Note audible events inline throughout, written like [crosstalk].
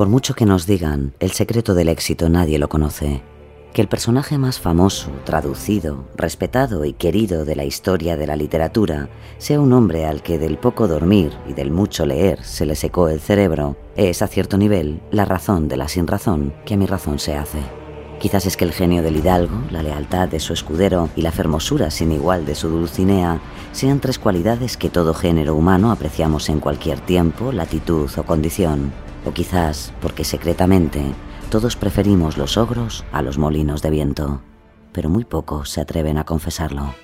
Por mucho que nos digan, el secreto del éxito nadie lo conoce. Que el personaje más famoso, traducido, respetado y querido de la historia de la literatura sea un hombre al que del poco dormir y del mucho leer se le secó el cerebro, es a cierto nivel la razón de la sin razón que a mi razón se hace. Quizás es que el genio del hidalgo, la lealtad de su escudero y la fermosura sin igual de su Dulcinea sean tres cualidades que todo género humano apreciamos en cualquier tiempo, latitud o condición o quizás porque secretamente todos preferimos los ogros a los molinos de viento, pero muy pocos se atreven a confesarlo.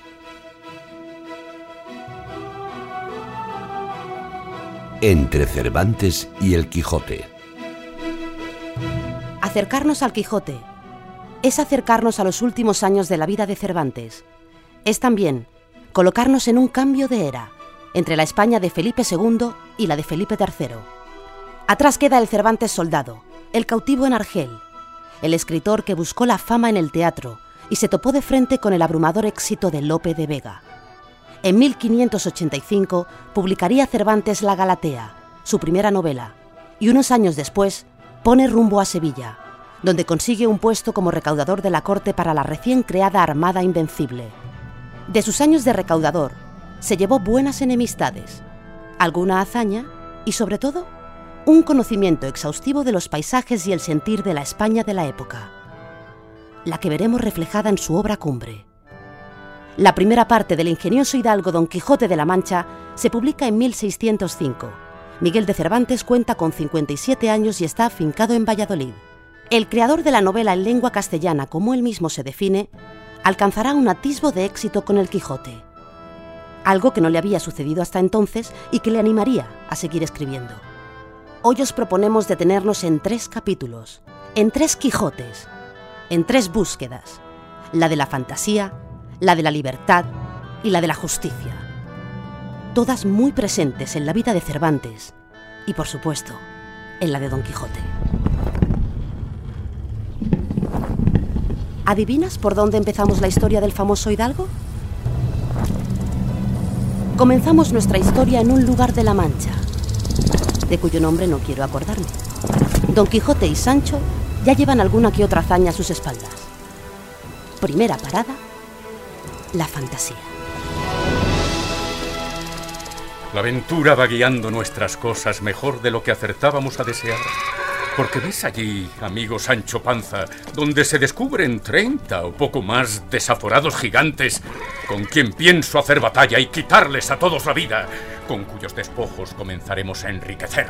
Entre Cervantes y el Quijote. Acercarnos al Quijote es acercarnos a los últimos años de la vida de Cervantes. Es también colocarnos en un cambio de era entre la España de Felipe II y la de Felipe III Atrás queda el Cervantes soldado, el cautivo en Argel, el escritor que buscó la fama en el teatro y se topó de frente con el abrumador éxito de Lope de Vega. En 1585 publicaría Cervantes La Galatea, su primera novela, y unos años después pone rumbo a Sevilla, donde consigue un puesto como recaudador de la corte para la recién creada Armada Invencible. De sus años de recaudador, se llevó buenas enemistades, alguna hazaña y sobre todo un conocimiento exhaustivo de los paisajes y el sentir de la España de la época, la que veremos reflejada en su obra cumbre. La primera parte del ingenioso hidalgo Don Quijote de la Mancha se publica en 1605. Miguel de Cervantes cuenta con 57 años y está afincado en Valladolid. El creador de la novela en lengua castellana, como él mismo se define, alcanzará un atisbo de éxito con el Quijote, algo que no le había sucedido hasta entonces y que le animaría a seguir escribiendo. Hoy os proponemos detenernos en tres capítulos, en tres Quijotes, en tres búsquedas, la de la fantasía, la de la libertad y la de la justicia. Todas muy presentes en la vida de Cervantes y, por supuesto, en la de Don Quijote. ¿Adivinas por dónde empezamos la historia del famoso Hidalgo? Comenzamos nuestra historia en un lugar de la Mancha, de cuyo nombre no quiero acordarme. Don Quijote y Sancho ya llevan alguna que otra hazaña a sus espaldas. Primera parada, la fantasía. La aventura va guiando nuestras cosas mejor de lo que acertábamos a desear. Porque ves allí, amigo Sancho Panza, donde se descubren 30 o poco más desaforados gigantes con quien pienso hacer batalla y quitarles a todos la vida, con cuyos despojos comenzaremos a enriquecer.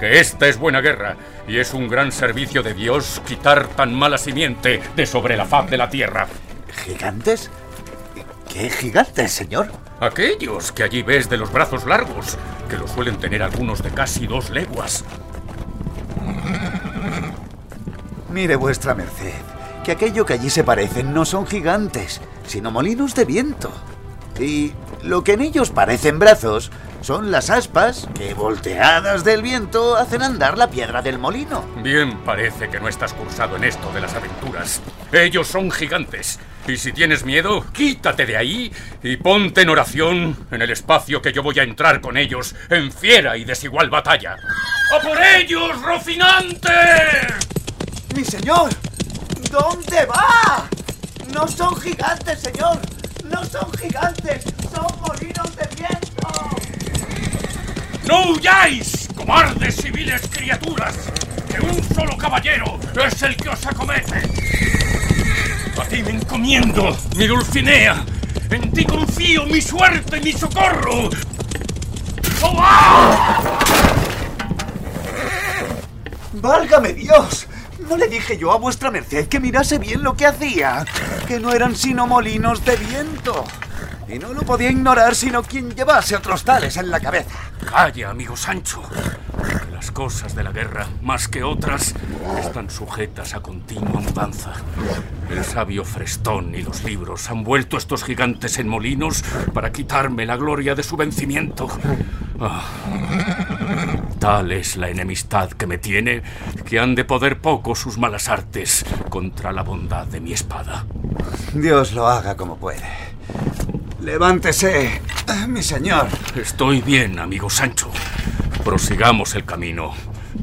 Que esta es buena guerra y es un gran servicio de Dios quitar tan mala simiente de sobre la faz de la tierra. ¿Gigantes? ¿Qué gigantes, señor? Aquellos que allí ves de los brazos largos, que lo suelen tener algunos de casi dos leguas. Mire vuestra merced, que aquello que allí se parecen no son gigantes, sino molinos de viento. Y lo que en ellos parecen brazos son las aspas que, volteadas del viento, hacen andar la piedra del molino. Bien parece que no estás cursado en esto de las aventuras. Ellos son gigantes. Y si tienes miedo, quítate de ahí y ponte en oración en el espacio que yo voy a entrar con ellos en fiera y desigual batalla. ¡A por ellos, Rocinante! ¡Mi señor! ¿Dónde va? No son gigantes, señor. No son gigantes. Son molinos de viento. ¡No huyáis, cobardes civiles criaturas! Que un solo caballero es el que os acomete. A ti me encomiendo, mi Dulcinea. En ti confío mi suerte y mi socorro. ¡Oh! ¡Válgame Dios! ¿No le dije yo a vuestra merced que mirase bien lo que hacía? Que no eran sino molinos de viento. Y no lo podía ignorar sino quien llevase otros tales en la cabeza. Calla, amigo Sancho. Las cosas de la guerra, más que otras, están sujetas a continua mudanza. El sabio Frestón y los libros han vuelto estos gigantes en molinos para quitarme la gloria de su vencimiento. Ah. Tal es la enemistad que me tiene que han de poder poco sus malas artes contra la bondad de mi espada. Dios lo haga como puede. Levántese, mi señor. Estoy bien, amigo Sancho. Prosigamos el camino,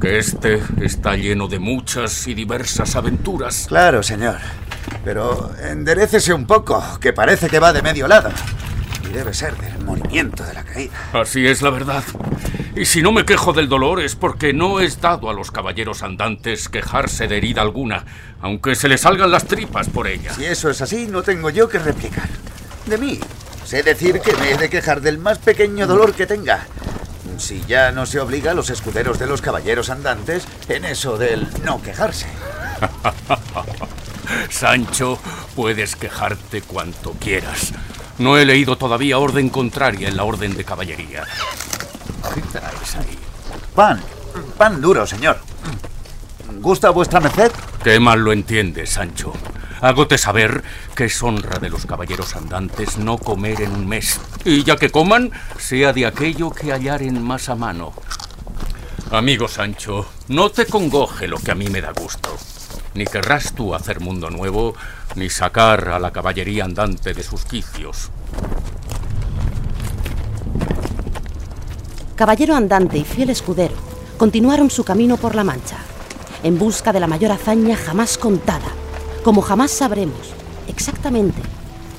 que este está lleno de muchas y diversas aventuras. Claro, señor. Pero enderécese un poco, que parece que va de medio lado. Y debe ser del movimiento de la caída. Así es la verdad. Y si no me quejo del dolor es porque no es dado a los caballeros andantes quejarse de herida alguna, aunque se les salgan las tripas por ella. Si eso es así, no tengo yo que replicar. De mí, sé decir que me he de quejar del más pequeño dolor que tenga. Si ya no se obliga a los escuderos de los caballeros andantes en eso del no quejarse. [laughs] Sancho, puedes quejarte cuanto quieras. No he leído todavía orden contraria en la orden de caballería. ¿Qué traes ahí? Pan, pan duro, señor. ¿Gusta vuestra merced? Qué mal lo entiendes, Sancho. Hágote saber que es honra de los caballeros andantes no comer en un mes. Y ya que coman, sea de aquello que hallaren más a mano. Amigo Sancho, no te congoje lo que a mí me da gusto. Ni querrás tú hacer mundo nuevo, ni sacar a la caballería andante de sus quicios. Caballero andante y fiel escudero continuaron su camino por la Mancha, en busca de la mayor hazaña jamás contada, como jamás sabremos exactamente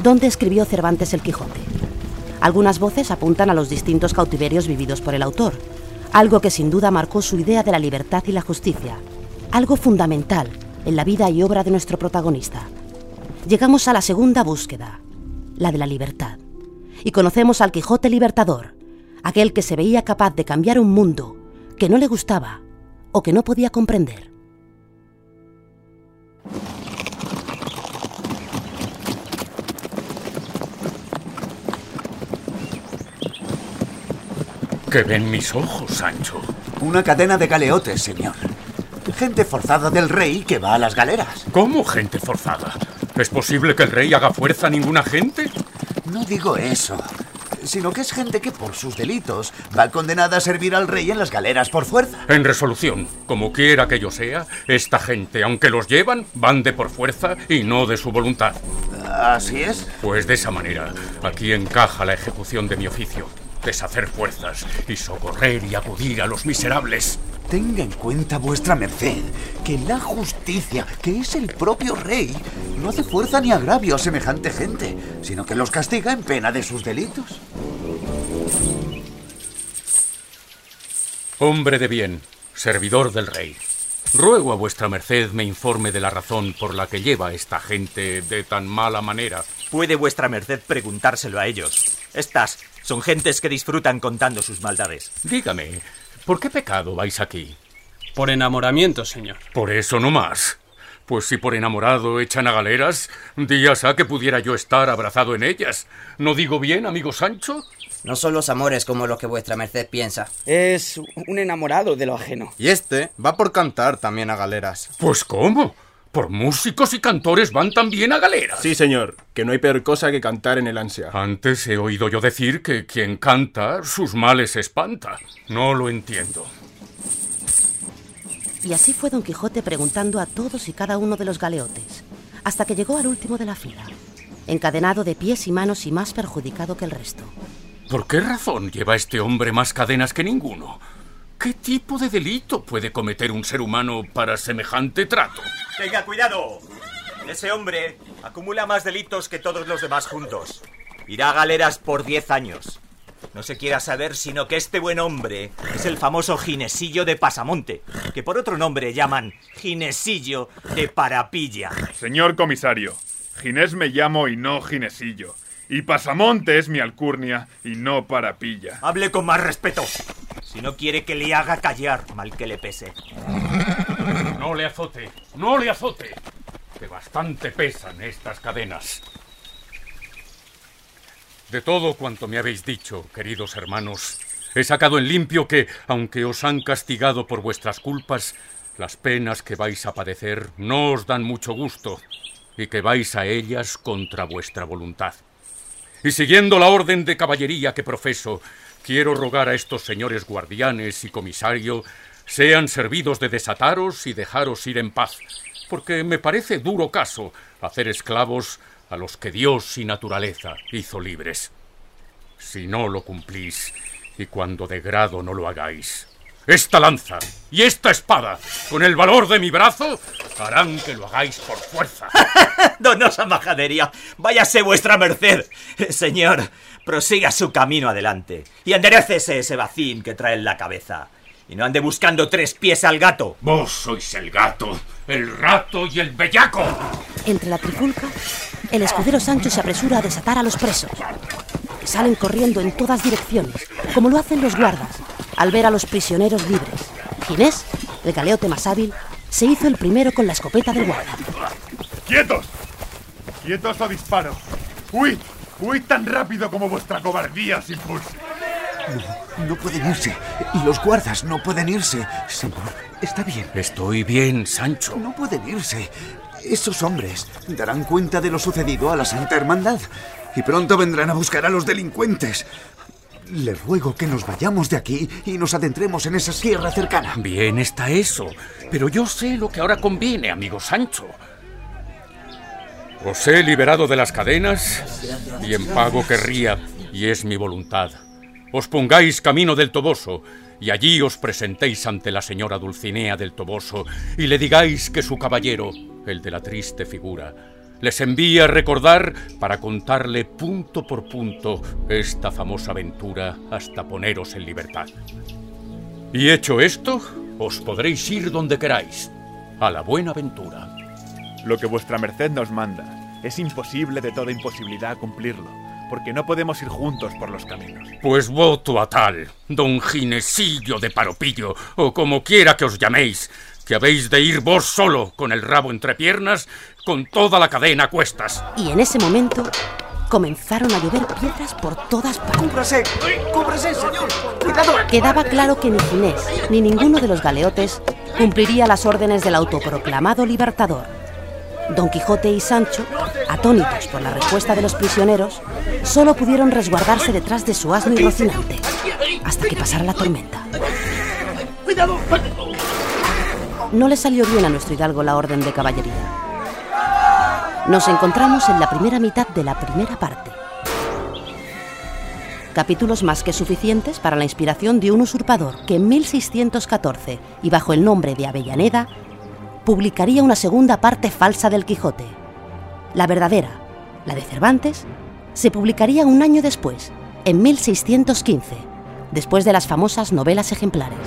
dónde escribió Cervantes el Quijote. Algunas voces apuntan a los distintos cautiverios vividos por el autor, algo que sin duda marcó su idea de la libertad y la justicia, algo fundamental en la vida y obra de nuestro protagonista. Llegamos a la segunda búsqueda, la de la libertad, y conocemos al Quijote Libertador, aquel que se veía capaz de cambiar un mundo que no le gustaba o que no podía comprender. ¿Qué ven mis ojos, Sancho? Una cadena de galeotes, señor. Gente forzada del rey que va a las galeras. ¿Cómo gente forzada? ¿Es posible que el rey haga fuerza a ninguna gente? No digo eso, sino que es gente que por sus delitos va condenada a servir al rey en las galeras por fuerza. En resolución, como quiera que yo sea, esta gente, aunque los llevan, van de por fuerza y no de su voluntad. Así es. Pues de esa manera, aquí encaja la ejecución de mi oficio. Deshacer fuerzas y socorrer y acudir a los miserables. Tenga en cuenta vuestra merced que la justicia, que es el propio rey, no hace fuerza ni agravio a semejante gente, sino que los castiga en pena de sus delitos. Hombre de bien, servidor del rey. Ruego a vuestra merced me informe de la razón por la que lleva esta gente de tan mala manera. Puede vuestra merced preguntárselo a ellos. Estas son gentes que disfrutan contando sus maldades. Dígame, ¿por qué pecado vais aquí? Por enamoramiento, señor. Por eso no más. Pues si por enamorado echan a galeras, días a que pudiera yo estar abrazado en ellas. ¿No digo bien, amigo Sancho? No son los amores como los que vuestra merced piensa. Es un enamorado de lo ajeno. Y este va por cantar también a galeras. Pues ¿cómo? ¿Por músicos y cantores van también a galeras? Sí, señor, que no hay peor cosa que cantar en el ansia. Antes he oído yo decir que quien canta, sus males espanta. No lo entiendo. Y así fue Don Quijote preguntando a todos y cada uno de los galeotes, hasta que llegó al último de la fila, encadenado de pies y manos y más perjudicado que el resto. ¿Por qué razón lleva este hombre más cadenas que ninguno? ¿Qué tipo de delito puede cometer un ser humano para semejante trato? Tenga cuidado. Ese hombre acumula más delitos que todos los demás juntos. Irá a galeras por diez años. No se quiera saber sino que este buen hombre es el famoso Ginesillo de Pasamonte, que por otro nombre llaman Ginesillo de Parapilla. Señor comisario, Ginés me llamo y no Ginesillo. Y Pasamonte es mi alcurnia y no Parapilla. Hable con más respeto. Si no quiere que le haga callar, mal que le pese. No le azote, no le azote, que bastante pesan estas cadenas. De todo cuanto me habéis dicho, queridos hermanos, he sacado en limpio que, aunque os han castigado por vuestras culpas, las penas que vais a padecer no os dan mucho gusto y que vais a ellas contra vuestra voluntad. Y siguiendo la orden de caballería que profeso, quiero rogar a estos señores guardianes y comisario sean servidos de desataros y dejaros ir en paz, porque me parece duro caso hacer esclavos a los que Dios y naturaleza hizo libres. Si no lo cumplís, y cuando de grado no lo hagáis, esta lanza y esta espada, con el valor de mi brazo, harán que lo hagáis por fuerza. [laughs] Donosa majadería, váyase vuestra merced. Señor, prosiga su camino adelante y enderecese ese bacín que trae en la cabeza. Y no ande buscando tres pies al gato. Vos sois el gato, el rato y el bellaco. Entre la trifulca, el escudero Sancho se apresura a desatar a los presos, que salen corriendo en todas direcciones, como lo hacen los guardas, al ver a los prisioneros libres. Ginés, el galeote más hábil, se hizo el primero con la escopeta del guarda. ¡Quietos! ¡Quietos o disparo! ¡Huid! ¡Huid tan rápido como vuestra cobardía os impulse! No, no pueden irse. Y los guardas no pueden irse. Señor, está bien. Estoy bien, Sancho. No pueden irse. Esos hombres darán cuenta de lo sucedido a la Santa Hermandad y pronto vendrán a buscar a los delincuentes. Le ruego que nos vayamos de aquí y nos adentremos en esa sierra cercana. Bien está eso, pero yo sé lo que ahora conviene, amigo Sancho. Os he liberado de las cadenas y en pago querría, y es mi voluntad, os pongáis camino del Toboso y allí os presentéis ante la señora Dulcinea del Toboso y le digáis que su caballero, el de la triste figura, les envía a recordar para contarle punto por punto esta famosa aventura hasta poneros en libertad. Y hecho esto, os podréis ir donde queráis, a la buena aventura. Lo que vuestra merced nos manda es imposible de toda imposibilidad cumplirlo, porque no podemos ir juntos por los caminos. Pues voto a tal, don Ginesillo de Paropillo, o como quiera que os llaméis, que habéis de ir vos solo, con el rabo entre piernas, con toda la cadena a cuestas. Y en ese momento comenzaron a llover piedras por todas partes. ¡Cúbrase! ¡Cúbrase, señor! ¡Cuidado! Quedaba claro que ni Ginés ni ninguno de los galeotes cumpliría las órdenes del autoproclamado libertador. Don Quijote y Sancho, atónitos por la respuesta de los prisioneros, solo pudieron resguardarse detrás de su asno y rocinante, hasta que pasara la tormenta. No le salió bien a nuestro hidalgo la orden de caballería. Nos encontramos en la primera mitad de la primera parte. Capítulos más que suficientes para la inspiración de un usurpador que en 1614, y bajo el nombre de Avellaneda, publicaría una segunda parte falsa del Quijote. La verdadera, la de Cervantes, se publicaría un año después, en 1615, después de las famosas novelas ejemplares.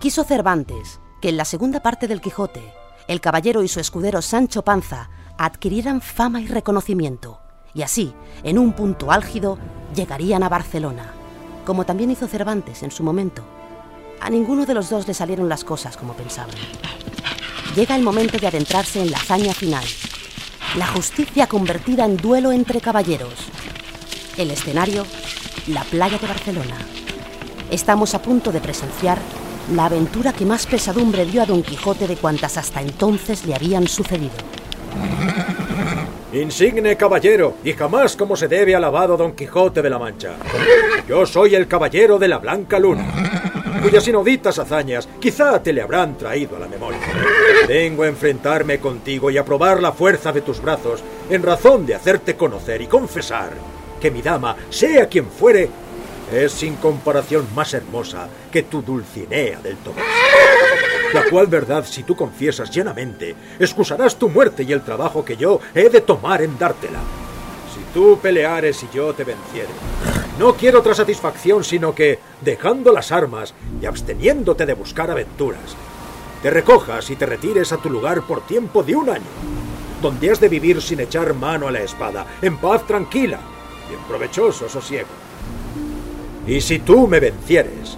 Quiso Cervantes que en la segunda parte del Quijote, el caballero y su escudero Sancho Panza adquirieran fama y reconocimiento, y así, en un punto álgido, llegarían a Barcelona, como también hizo Cervantes en su momento. A ninguno de los dos le salieron las cosas como pensaban. Llega el momento de adentrarse en la hazaña final, la justicia convertida en duelo entre caballeros. El escenario, la playa de Barcelona. Estamos a punto de presenciar la aventura que más pesadumbre dio a Don Quijote de cuantas hasta entonces le habían sucedido. Insigne caballero, y jamás como se debe alabado Don Quijote de la Mancha. Yo soy el caballero de la Blanca Luna, cuyas inauditas hazañas quizá te le habrán traído a la memoria. Vengo a enfrentarme contigo y a probar la fuerza de tus brazos en razón de hacerte conocer y confesar que mi dama, sea quien fuere, es sin comparación más hermosa que tu Dulcinea del Toboso. La cual verdad, si tú confiesas llanamente, excusarás tu muerte y el trabajo que yo he de tomar en dártela. Si tú peleares y yo te venciere, no quiero otra satisfacción sino que, dejando las armas y absteniéndote de buscar aventuras, te recojas y te retires a tu lugar por tiempo de un año, donde has de vivir sin echar mano a la espada, en paz tranquila y en provechoso sosiego. Y si tú me vencieres,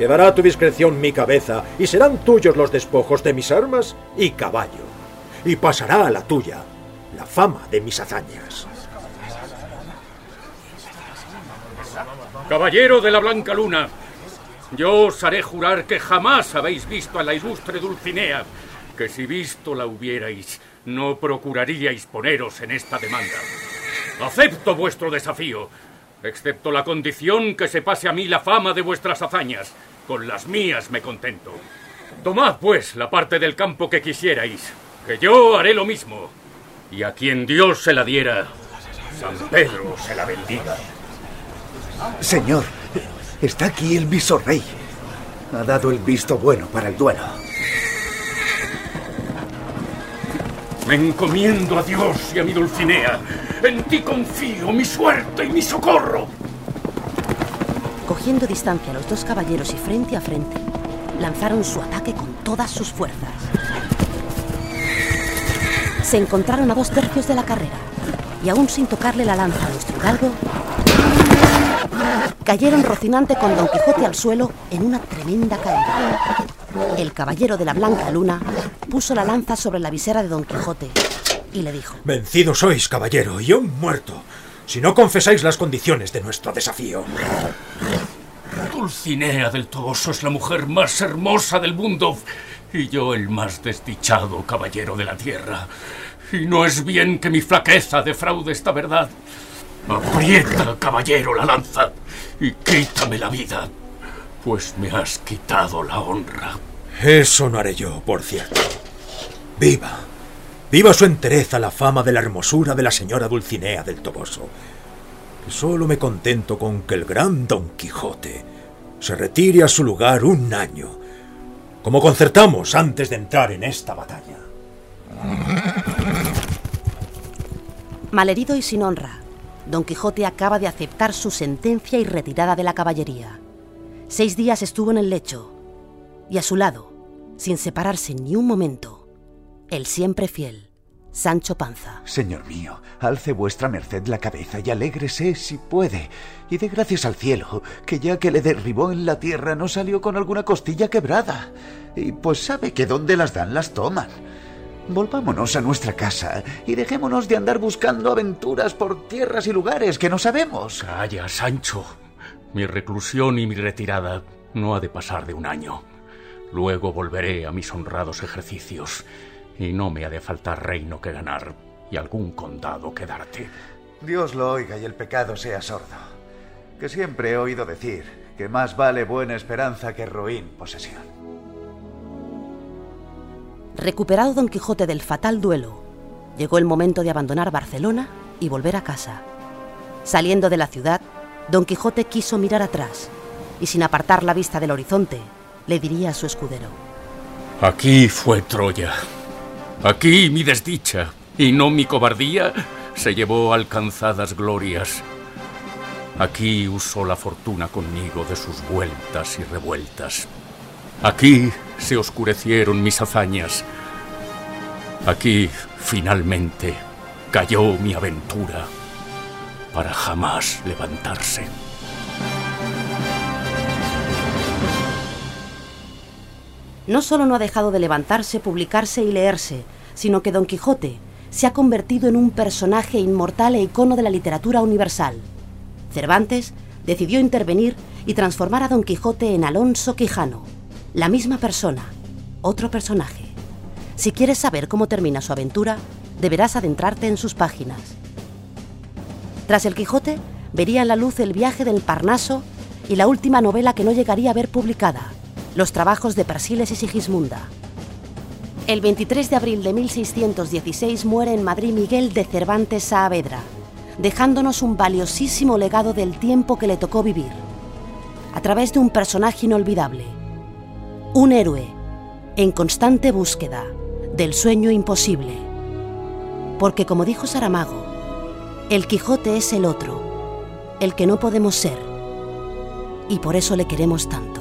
quedará a tu discreción mi cabeza y serán tuyos los despojos de mis armas y caballo. Y pasará a la tuya la fama de mis hazañas. Caballero de la Blanca Luna, yo os haré jurar que jamás habéis visto a la ilustre Dulcinea, que si visto la hubierais, no procuraríais poneros en esta demanda. Acepto vuestro desafío, excepto la condición que se pase a mí la fama de vuestras hazañas. Con las mías me contento. Tomad, pues, la parte del campo que quisierais, que yo haré lo mismo. Y a quien Dios se la diera, San Pedro se la bendiga. Señor, está aquí el visorrey. Ha dado el visto bueno para el duelo. Me encomiendo a Dios y a mi Dulcinea. En ti confío mi suerte y mi socorro. Cogiendo distancia los dos caballeros y frente a frente, lanzaron su ataque con todas sus fuerzas. Se encontraron a dos tercios de la carrera y aún sin tocarle la lanza a nuestro hidalgo, cayeron rocinante con Don Quijote al suelo en una tremenda caída. El caballero de la Blanca Luna puso la lanza sobre la visera de Don Quijote y le dijo: Vencido sois, caballero, y yo muerto, si no confesáis las condiciones de nuestro desafío. Dulcinea del Toboso es la mujer más hermosa del mundo y yo el más desdichado caballero de la tierra. Y no es bien que mi flaqueza defraude esta verdad. Aprieta, caballero, la lanza y quítame la vida, pues me has quitado la honra. Eso no haré yo, por cierto. Viva, viva su entereza la fama de la hermosura de la señora Dulcinea del Toboso. Solo me contento con que el gran Don Quijote se retire a su lugar un año, como concertamos antes de entrar en esta batalla. Malherido y sin honra, Don Quijote acaba de aceptar su sentencia y retirada de la caballería. Seis días estuvo en el lecho, y a su lado, sin separarse ni un momento, el siempre fiel Sancho Panza. Señor mío, alce vuestra merced la cabeza y alégrese si puede, y dé gracias al cielo, que ya que le derribó en la tierra no salió con alguna costilla quebrada. Y pues sabe que donde las dan las toman. Volvámonos a nuestra casa y dejémonos de andar buscando aventuras por tierras y lugares que no sabemos. Calla, Sancho. Mi reclusión y mi retirada no ha de pasar de un año. Luego volveré a mis honrados ejercicios y no me ha de faltar reino que ganar y algún condado que darte. Dios lo oiga y el pecado sea sordo. Que siempre he oído decir que más vale buena esperanza que ruin posesión. Recuperado Don Quijote del fatal duelo, llegó el momento de abandonar Barcelona y volver a casa. Saliendo de la ciudad, Don Quijote quiso mirar atrás y sin apartar la vista del horizonte, le diría a su escudero. Aquí fue Troya. Aquí mi desdicha y no mi cobardía se llevó alcanzadas glorias. Aquí usó la fortuna conmigo de sus vueltas y revueltas. Aquí se oscurecieron mis hazañas. Aquí, finalmente, cayó mi aventura para jamás levantarse. No solo no ha dejado de levantarse, publicarse y leerse, sino que Don Quijote se ha convertido en un personaje inmortal e icono de la literatura universal. Cervantes decidió intervenir y transformar a Don Quijote en Alonso Quijano, la misma persona, otro personaje. Si quieres saber cómo termina su aventura, deberás adentrarte en sus páginas. Tras el Quijote, vería en la luz el viaje del Parnaso y la última novela que no llegaría a ver publicada, los trabajos de Persiles y Sigismunda. El 23 de abril de 1616 muere en Madrid Miguel de Cervantes Saavedra, dejándonos un valiosísimo legado del tiempo que le tocó vivir, a través de un personaje inolvidable, un héroe en constante búsqueda del sueño imposible. Porque como dijo Saramago, el Quijote es el otro, el que no podemos ser, y por eso le queremos tanto.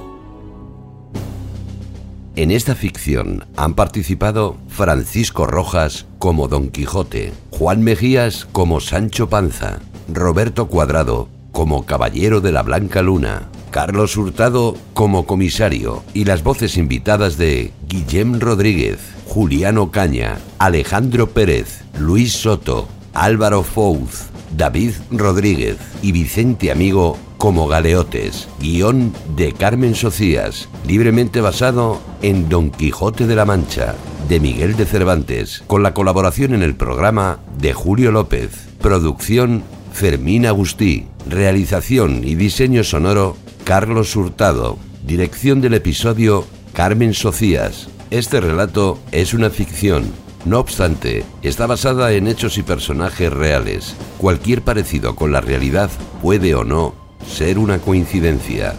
En esta ficción han participado Francisco Rojas como Don Quijote, Juan Mejías como Sancho Panza, Roberto Cuadrado como Caballero de la Blanca Luna, Carlos Hurtado como comisario y las voces invitadas de Guillem Rodríguez, Juliano Caña, Alejandro Pérez, Luis Soto, Álvaro Fouz, David Rodríguez y Vicente Amigo como Galeotes, guion de Carmen Socias, libremente basado en Don Quijote de la Mancha, de Miguel de Cervantes, con la colaboración en el programa de Julio López, producción Fermín Agustí, realización y diseño sonoro Carlos Hurtado, dirección del episodio Carmen Socias. Este relato es una ficción, no obstante, está basada en hechos y personajes reales. Cualquier parecido con la realidad puede o no ser una coincidencia.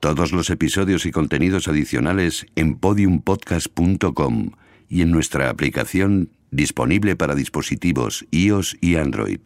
Todos los episodios y contenidos adicionales en podiumpodcast.com y en nuestra aplicación disponible para dispositivos iOS y Android.